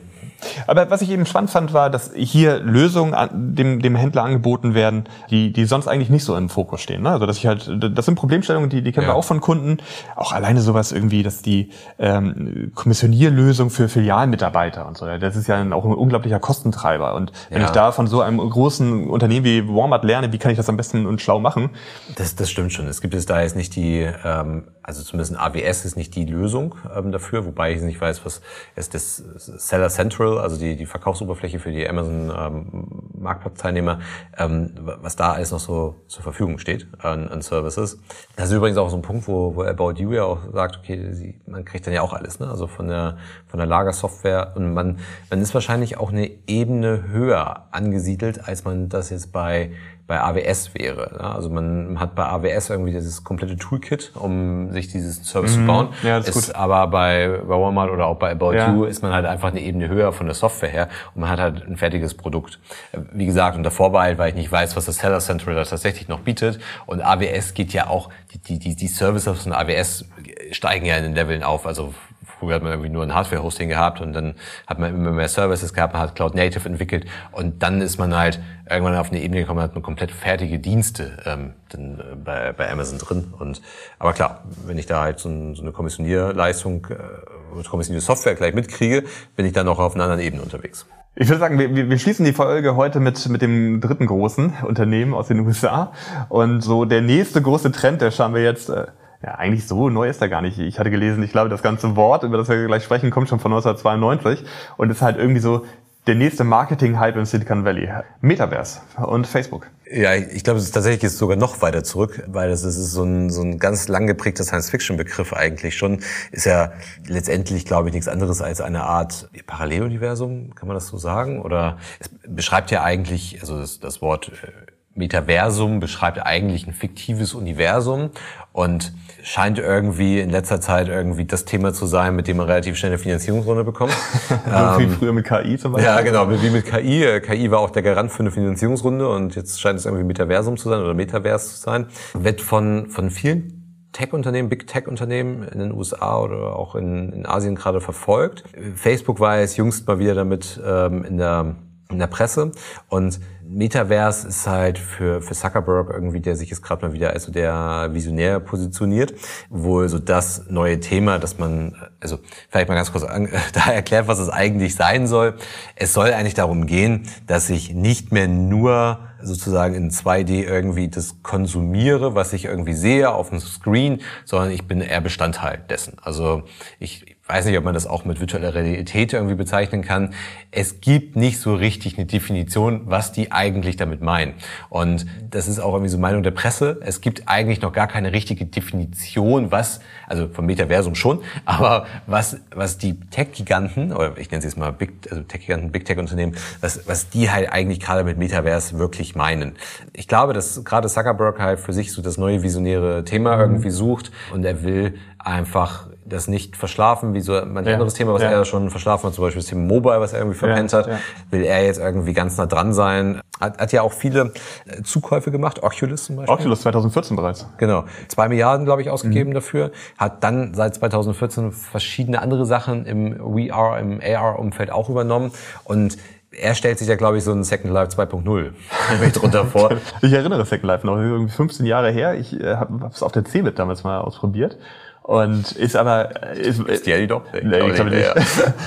Aber was ich eben spannend fand, war, dass hier Lösungen dem, dem Händler angeboten werden, die, die sonst eigentlich nicht so im Fokus stehen. Ne? Also dass ich halt, das sind Problemstellungen, die, die kennen ja. wir auch von Kunden. Auch alleine sowas irgendwie, dass die ähm, Kommissionierlösung für Filialmitarbeiter und so. Das ist ja auch ein unglaublicher Kostentreiber. Und wenn ja. ich da von so einem großen Unternehmen wie Walmart lerne, wie kann ich das am besten und schlau machen? Das, das stimmt schon. Es gibt es da jetzt nicht die, ähm, also zumindest ein AWS ist nicht die Lösung ähm, dafür, wobei ich nicht weiß, was ist das Seller Central, also die, die Verkaufsoberfläche für die Amazon ähm, Marktplatzteilnehmer, ähm, was da alles noch so zur Verfügung steht an, an Services. Das ist übrigens auch so ein Punkt, wo, wo About You ja auch sagt, okay, sie, man kriegt dann ja auch alles, ne? also von der, von der Lagersoftware und man, man ist wahrscheinlich auch eine Ebene höher angesiedelt, als man das jetzt bei bei AWS wäre. Also man hat bei AWS irgendwie dieses komplette Toolkit, um sich dieses Service mhm. zu bauen. Ja, das ist, ist gut. Aber bei, bei Walmart oder auch bei About ja. You ist man halt einfach eine Ebene höher von der Software her und man hat halt ein fertiges Produkt. Wie gesagt, unter Vorbehalt, weil ich nicht weiß, was das Seller Central da tatsächlich noch bietet. Und AWS geht ja auch, die, die, die Services von AWS steigen ja in den Leveln auf. Also Früher hat man irgendwie nur ein Hardware-Hosting gehabt und dann hat man immer mehr Services gehabt, man hat Cloud Native entwickelt und dann ist man halt irgendwann auf eine Ebene gekommen, hat man komplett fertige Dienste ähm, dann, äh, bei, bei Amazon drin. Und aber klar, wenn ich da halt so, ein, so eine Kommissionierleistung, äh, kommissionierte Software gleich mitkriege, bin ich dann noch auf einer anderen Ebene unterwegs. Ich würde sagen, wir, wir schließen die Folge heute mit, mit dem dritten großen Unternehmen aus den USA. Und so der nächste große Trend, der schauen wir jetzt. Äh ja, eigentlich so neu ist er gar nicht. Ich hatte gelesen, ich glaube, das ganze Wort, über das wir gleich sprechen, kommt schon von 1992 und ist halt irgendwie so der nächste Marketing-Hype im Silicon Valley. Metaverse und Facebook. Ja, ich glaube, es ist tatsächlich jetzt sogar noch weiter zurück, weil das ist so ein, so ein ganz lang geprägter Science-Fiction-Begriff eigentlich schon. Ist ja letztendlich, glaube ich, nichts anderes als eine Art Paralleluniversum, kann man das so sagen? Oder es beschreibt ja eigentlich, also das, das Wort äh, Metaversum beschreibt eigentlich ein fiktives Universum und scheint irgendwie in letzter Zeit irgendwie das Thema zu sein, mit dem man relativ schnell eine Finanzierungsrunde bekommt. wie ähm, früher mit KI zum Beispiel. Ja, genau, wie mit KI. KI war auch der Garant für eine Finanzierungsrunde und jetzt scheint es irgendwie Metaversum zu sein oder Metaverse zu sein. Wird von, von vielen Tech-Unternehmen, Big Tech-Unternehmen in den USA oder auch in, in Asien gerade verfolgt. Facebook war jetzt jüngst mal wieder damit ähm, in der in der Presse und Metaverse ist halt für, für Zuckerberg irgendwie, der sich jetzt gerade mal wieder als so der Visionär positioniert, wohl so das neue Thema, dass man, also vielleicht mal ganz kurz an, da erklärt, was es eigentlich sein soll. Es soll eigentlich darum gehen, dass ich nicht mehr nur sozusagen in 2D irgendwie das konsumiere, was ich irgendwie sehe auf dem Screen, sondern ich bin eher Bestandteil dessen. Also ich, weiß nicht, ob man das auch mit virtueller Realität irgendwie bezeichnen kann. Es gibt nicht so richtig eine Definition, was die eigentlich damit meinen. Und das ist auch irgendwie so Meinung der Presse. Es gibt eigentlich noch gar keine richtige Definition, was, also vom Metaversum schon, aber was, was die Tech-Giganten, oder ich nenne sie jetzt mal Big, also Tech-Giganten, Big Tech-Unternehmen, was, was die halt eigentlich gerade mit Metaverse wirklich meinen. Ich glaube, dass gerade Zuckerberg halt für sich so das neue visionäre Thema irgendwie sucht und er will einfach das nicht verschlafen, wie so manch ja. anderes Thema, was ja. er schon verschlafen hat, zum Beispiel das Thema Mobile, was er irgendwie verpennt ja. hat, will er jetzt irgendwie ganz nah dran sein. Hat, hat ja auch viele äh, Zukäufe gemacht, Oculus zum Beispiel. Oculus 2014 bereits. Genau. Zwei Milliarden, glaube ich, ausgegeben mhm. dafür. Hat dann seit 2014 verschiedene andere Sachen im VR, im AR-Umfeld auch übernommen und er stellt sich ja, glaube ich, so ein Second Life 2.0 drunter vor. Ich erinnere Second Life noch, irgendwie 15 Jahre her. Ich äh, habe es auf der CeBIT damals mal ausprobiert. Und ist aber... Ist, ist die ja doch? Nee, ich glaube nicht.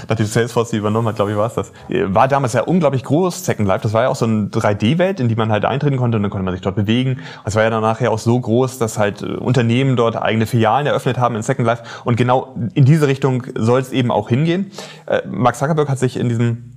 Nachdem Salesforce die übernommen hat, glaube ich, war es das. War damals ja unglaublich groß, Second Life. Das war ja auch so eine 3D-Welt, in die man halt eintreten konnte und dann konnte man sich dort bewegen. Es war ja dann nachher auch so groß, dass halt Unternehmen dort eigene Filialen eröffnet haben in Second Life. Und genau in diese Richtung soll es eben auch hingehen. Äh, Mark Zuckerberg hat sich in diesem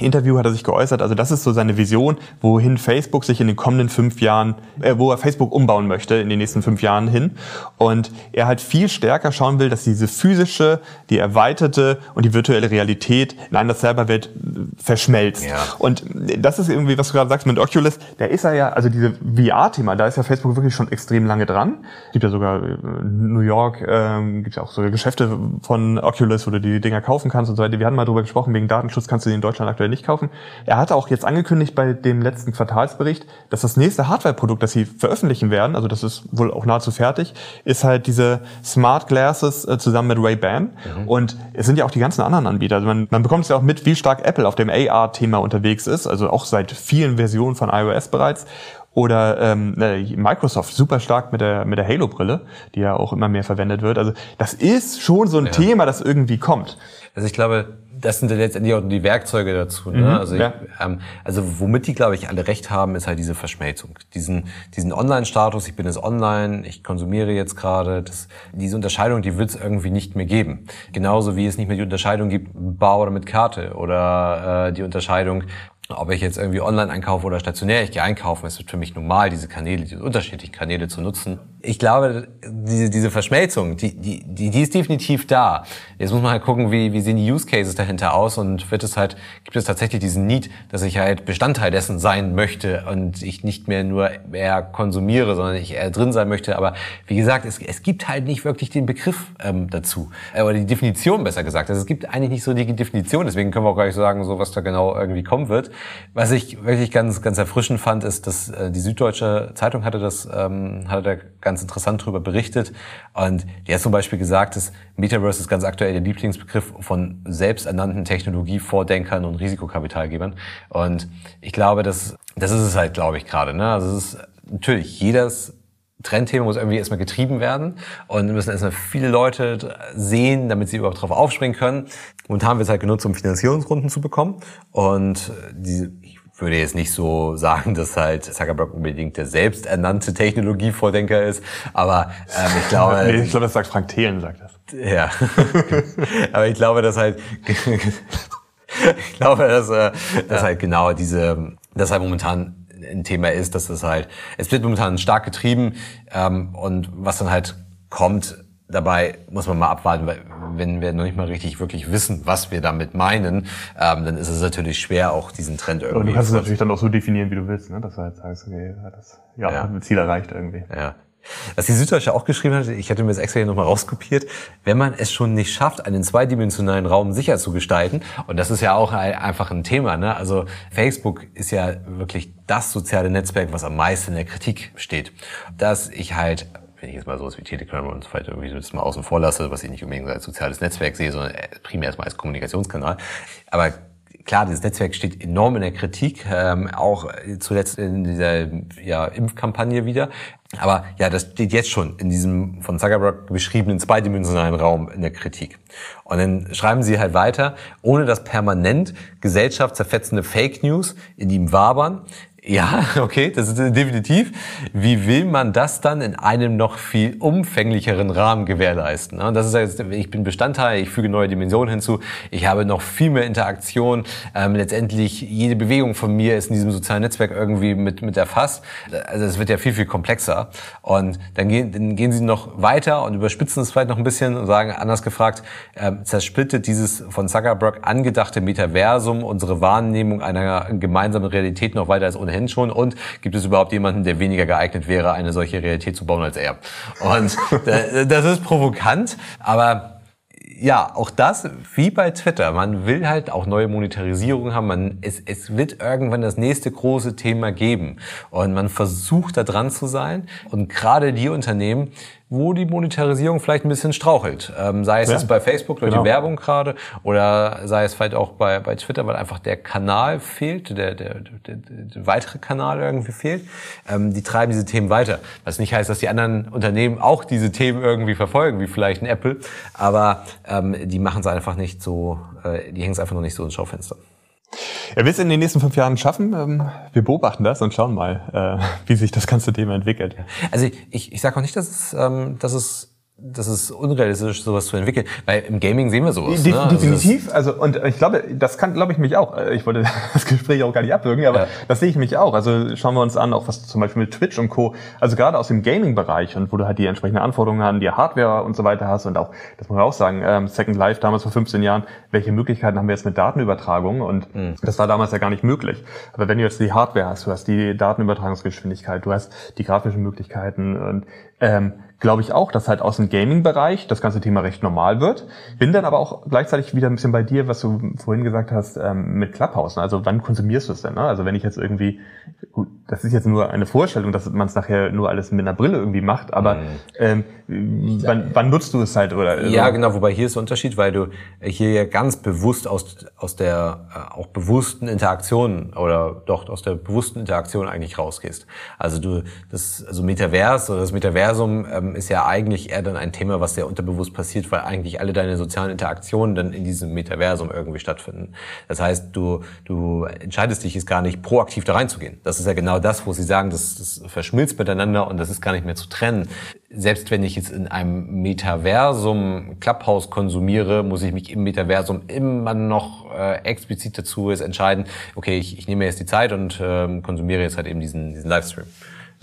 Interview hat er sich geäußert, also das ist so seine Vision, wohin Facebook sich in den kommenden fünf Jahren, äh, wo er Facebook umbauen möchte in den nächsten fünf Jahren hin. Und er halt viel stärker schauen will, dass diese physische, die erweiterte und die virtuelle Realität in einer Serverwelt verschmelzt. Ja. Und das ist irgendwie, was du gerade sagst mit Oculus, da ist er ja, also diese VR-Thema, da ist ja Facebook wirklich schon extrem lange dran. Gibt ja sogar in äh, New York, ähm, gibt ja auch so Geschäfte von Oculus, wo du die Dinger kaufen kannst und so weiter. Wir hatten mal drüber gesprochen, wegen Datenschutz kannst du die in Deutschland aktuell nicht kaufen. Er hatte auch jetzt angekündigt bei dem letzten Quartalsbericht, dass das nächste Hardware-Produkt, das sie veröffentlichen werden, also das ist wohl auch nahezu fertig, ist halt diese Smart Glasses äh, zusammen mit Ray-Ban. Mhm. Und es sind ja auch die ganzen anderen Anbieter. Also man, man bekommt es ja auch mit, wie stark Apple auf dem AR-Thema unterwegs ist, also auch seit vielen Versionen von iOS bereits oder ähm, äh, Microsoft super stark mit der mit der Halo-Brille, die ja auch immer mehr verwendet wird. Also das ist schon so ein ja. Thema, das irgendwie kommt. Also ich glaube, das sind letztendlich auch die Werkzeuge dazu. Ne? Mhm, also, ich, ja. ähm, also womit die, glaube ich, alle recht haben, ist halt diese Verschmelzung. Diesen, diesen Online-Status, ich bin jetzt online, ich konsumiere jetzt gerade, diese Unterscheidung, die wird es irgendwie nicht mehr geben. Genauso wie es nicht mehr die Unterscheidung gibt, bar oder mit Karte oder äh, die Unterscheidung, ob ich jetzt irgendwie online einkaufe oder stationär, ich gehe einkaufen, es wird für mich normal, diese Kanäle, diese unterschiedlichen Kanäle zu nutzen. Ich glaube, diese, diese Verschmelzung, die, die, die, die ist definitiv da. Jetzt muss man halt gucken, wie, wie sehen die Use Cases dahinter aus und wird es halt, gibt es tatsächlich diesen Need, dass ich halt Bestandteil dessen sein möchte und ich nicht mehr nur eher konsumiere, sondern ich eher drin sein möchte. Aber wie gesagt, es, es gibt halt nicht wirklich den Begriff ähm, dazu. Äh, oder die Definition besser gesagt. Also es gibt eigentlich nicht so die Definition, deswegen können wir auch gar nicht sagen, so was da genau irgendwie kommen wird. Was ich wirklich ganz, ganz erfrischend fand, ist, dass äh, die Süddeutsche Zeitung hatte das, ähm, hatte da ganz interessant drüber berichtet. Und die hat zum Beispiel gesagt, dass Metaverse ist ganz aktuell der Lieblingsbegriff von selbsternannten Technologievordenkern und Risikokapitalgebern. Und ich glaube, dass, das ist es halt, glaube ich, gerade. Ne? Also es ist natürlich jedes Trendthema muss irgendwie erstmal getrieben werden und müssen erstmal viele Leute sehen, damit sie überhaupt drauf aufspringen können. Und haben wir es halt genutzt, um Finanzierungsrunden zu bekommen. Und die, würde jetzt nicht so sagen, dass halt Zuckerberg unbedingt der selbsternannte Technologievordenker ist, aber ähm, ich glaube... nee, ich glaube, das sagt Frank Thelen, sagt das. Ja, aber ich glaube, dass halt... ich glaube, dass, äh, dass halt genau diese, dass halt momentan ein Thema ist, dass das halt, es wird momentan stark getrieben ähm, und was dann halt kommt, dabei muss man mal abwarten, weil wenn wir noch nicht mal richtig wirklich wissen, was wir damit meinen, ähm, dann ist es natürlich schwer, auch diesen Trend irgendwie. Und du kannst es natürlich dann auch so definieren, wie du willst, ne? dass du halt sagst, okay, das ja, ja. Ziel erreicht irgendwie. Ja. Was die Süddeutsche auch geschrieben hat, ich hatte mir das extra hier nochmal rauskopiert, wenn man es schon nicht schafft, einen zweidimensionalen Raum sicher zu gestalten, und das ist ja auch einfach ein Thema, ne? also Facebook ist ja wirklich das soziale Netzwerk, was am meisten in der Kritik steht, dass ich halt wenn ich jetzt mal sowas wie Telegram und so weiter irgendwie das mal außen vor lasse, was ich nicht unbedingt als soziales Netzwerk sehe, sondern primär erstmal als Kommunikationskanal. Aber klar, dieses Netzwerk steht enorm in der Kritik, ähm, auch zuletzt in dieser ja, Impfkampagne wieder. Aber ja, das steht jetzt schon in diesem von Zuckerberg beschriebenen zweidimensionalen Raum in der Kritik. Und dann schreiben sie halt weiter, ohne dass permanent gesellschaftszerfetzende Fake News in ihm wabern, ja, okay, das ist definitiv. Wie will man das dann in einem noch viel umfänglicheren Rahmen gewährleisten? Das ist jetzt, ich bin Bestandteil, ich füge neue Dimensionen hinzu, ich habe noch viel mehr Interaktion. Ähm, letztendlich jede Bewegung von mir ist in diesem sozialen Netzwerk irgendwie mit, mit erfasst. Also es wird ja viel, viel komplexer. Und dann gehen, dann gehen sie noch weiter und überspitzen es vielleicht noch ein bisschen und sagen, anders gefragt, ähm, zersplittet dieses von Zuckerberg angedachte Metaversum unsere Wahrnehmung einer gemeinsamen Realität noch weiter als ohnehin schon und gibt es überhaupt jemanden, der weniger geeignet wäre, eine solche Realität zu bauen als er? Und das ist provokant, aber ja, auch das, wie bei Twitter, man will halt auch neue Monetarisierung haben. Man, es, es wird irgendwann das nächste große Thema geben. Und man versucht da dran zu sein. Und gerade die Unternehmen, wo die Monetarisierung vielleicht ein bisschen strauchelt. Ähm, sei es Ja. jetzt bei Facebook durch Genau. die Werbung gerade oder sei es vielleicht auch bei, bei Twitter, weil einfach der Kanal fehlt, der, der, der, der weitere Kanal irgendwie fehlt. Ähm, die treiben diese Themen weiter. Was nicht heißt, dass die anderen Unternehmen auch diese Themen irgendwie verfolgen, wie vielleicht ein Apple. Aber ähm, die machen es einfach nicht so, äh, die hängen es einfach noch nicht so ins Schaufenster. Er will es in den nächsten fünf Jahren schaffen. Ähm, Wir beobachten das und schauen mal, äh, wie sich das ganze Thema entwickelt. Also ich, ich sage auch nicht, dass es, ähm, dass es dass es unrealistisch ist, sowas zu entwickeln, weil im Gaming sehen wir sowas. De ne? Also das- definitiv. Also und ich glaube, das kann, glaube ich, mich auch. Äh, Ich wollte das Gespräch auch gar nicht abwürgen, aber Ja. das sehe ich mich auch. Also schauen wir uns an, auch was zum Beispiel mit Twitch und Co. Also gerade aus dem Gaming-Bereich und wo du halt die entsprechenden Anforderungen an die Hardware und so weiter hast und auch, das muss man auch sagen, ähm, Second Life damals vor 15 Jahren, welche Möglichkeiten haben wir jetzt mit Datenübertragung und das war damals ja gar nicht möglich. Aber wenn du jetzt die Hardware hast, du hast die Datenübertragungsgeschwindigkeit, du hast die grafischen Möglichkeiten und ähm, glaube ich auch, dass halt aus dem Gaming-Bereich das ganze Thema recht normal wird. Bin dann aber auch gleichzeitig wieder ein bisschen bei dir, was du vorhin gesagt hast, ähm, mit Clubhouse. ne? Also wann konsumierst du es denn? Ne? Also wenn ich jetzt irgendwie, gut, das ist jetzt nur eine Vorstellung, dass man es nachher nur alles mit einer Brille irgendwie macht, aber ähm, wann, wann nutzt du es halt? Oder, also Ja, genau, wobei hier ist der Unterschied, weil du hier ja ganz bewusst aus, aus der äh, auch bewussten Interaktion oder doch aus der bewussten Interaktion eigentlich rausgehst. Also du, das, also Metavers oder das Metaversum ähm, ist ja eigentlich eher dann ein Thema, was sehr unterbewusst passiert, weil eigentlich alle deine sozialen Interaktionen dann in diesem Metaversum irgendwie stattfinden. Das heißt, du, du entscheidest dich jetzt gar nicht proaktiv da reinzugehen. Das ist ja genau das, wo sie sagen, das, das verschmilzt miteinander und das ist gar nicht mehr zu trennen. Selbst wenn ich jetzt in einem Metaversum Clubhouse konsumiere, muss ich mich im Metaversum immer noch äh, explizit dazu entscheiden, okay, ich, ich nehme jetzt die Zeit und ähm, konsumiere jetzt halt eben diesen, diesen Livestream.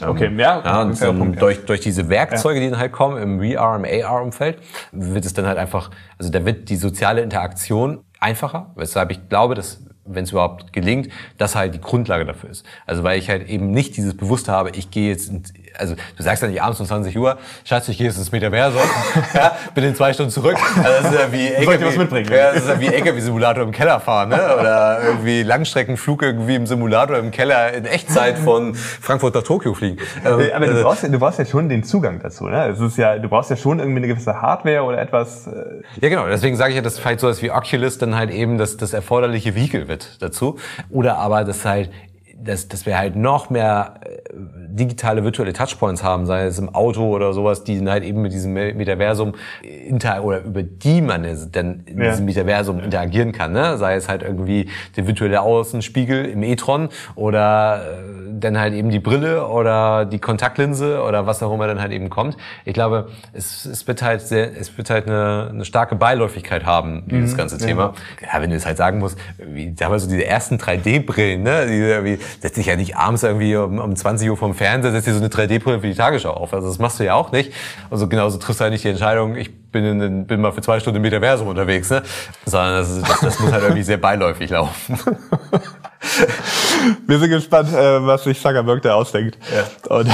Ähm, Okay, ja, ja, und fairer ähm, Punkt, durch, durch diese Werkzeuge, die dann halt kommen im VR, im AR-Umfeld, wird es dann halt einfach, also da wird die soziale Interaktion einfacher, weshalb ich glaube, dass wenn es überhaupt gelingt, das halt die Grundlage dafür ist. Also weil ich halt eben nicht dieses Bewusste habe, ich gehe jetzt, also du sagst ja nicht abends um 20 Uhr, Schatz, ich gehe jetzt ins Metaversum, ja, bin in zwei Stunden zurück. Also das ist ja wie dir was mitbringen? Ja, das ist ja wie LKW-Simulator im Keller fahren, ne? Oder irgendwie Langstreckenflug irgendwie im Simulator im Keller in Echtzeit von Frankfurt nach Tokio fliegen. Äh, Aber du äh, brauchst, ja- du brauchst ja schon den Zugang dazu. Ne? Es ist ja, du brauchst ja schon irgendwie eine gewisse Hardware oder etwas. Äh, Ja, genau. Deswegen sage ich ja, dass vielleicht sowas wie Oculus dann halt eben das, das erforderliche Vehikel wird dazu. Oder aber, dass halt, dass, dass wir halt noch mehr äh, digitale virtuelle Touchpoints haben, sei es im Auto oder sowas, die dann halt eben mit diesem Metaversum inter oder über die man dann in Ja. diesem Metaversum interagieren kann. Ne? Sei es halt irgendwie der virtuelle Außenspiegel im e-tron oder äh, dann halt eben die Brille oder die Kontaktlinse oder was auch immer dann halt eben kommt. Ich glaube, es, es wird halt sehr, es wird halt eine, eine starke Beiläufigkeit haben, dieses ganze Thema. Ja, wenn du es halt sagen musst, wie damals so diese ersten 3D-Brillen, ne? Die, irgendwie, setz dich ja nicht abends irgendwie um, um 20 Uhr vom Fernseher, setz dir so eine 3D-Brille für die Tagesschau auf. Also das machst du ja auch nicht. Also genauso triffst du halt nicht die Entscheidung, ich bin, in, bin mal für zwei Stunden im Metaversum unterwegs, ne? Sondern das, das, das muss halt irgendwie sehr beiläufig laufen. Wir sind gespannt, äh, was sich Zuckerberg da ausdenkt. Und,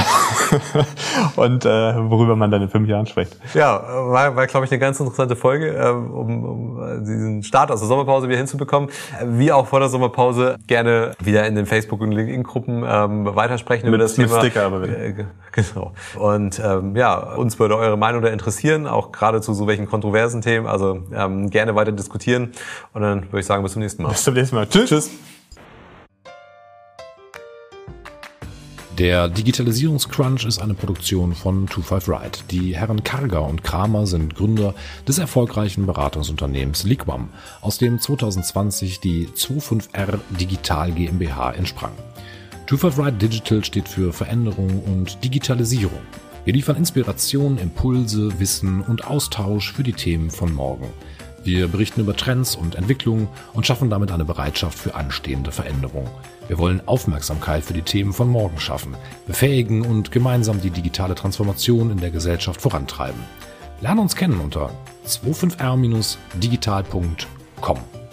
und äh, worüber man dann in fünf Jahren spricht. Ja, war, war glaube ich, eine ganz interessante Folge, ähm, um, um diesen Start aus der Sommerpause wieder hinzubekommen. Wie auch vor der Sommerpause gerne wieder in den Facebook- und LinkedIn-Gruppen ähm, weitersprechen über Mit- das mit Thema. Sticker aber bitte. Äh, ge- genau. Und ähm, ja, uns würde eure Meinung da interessieren, auch gerade zu so welchen kontroversen Themen. Also ähm, gerne weiter diskutieren. Und dann würde ich sagen, bis zum nächsten Mal. Bis zum nächsten Mal. Tschüss. Tschüss. Der Digitalisierungscrunch ist eine Produktion von 25 Right. Die Herren Karger und Kramer sind Gründer des erfolgreichen Beratungsunternehmens Liquam, aus dem 2020 die 25R Digital GmbH entsprang. 25 Right Digital steht für Veränderung und Digitalisierung. Wir liefern Inspiration, Impulse, Wissen und Austausch für die Themen von morgen. Wir berichten über Trends und Entwicklungen und schaffen damit eine Bereitschaft für anstehende Veränderung. Wir wollen Aufmerksamkeit für die Themen von morgen schaffen, befähigen und gemeinsam die digitale Transformation in der Gesellschaft vorantreiben. Lerne uns kennen unter 25r-digital.com.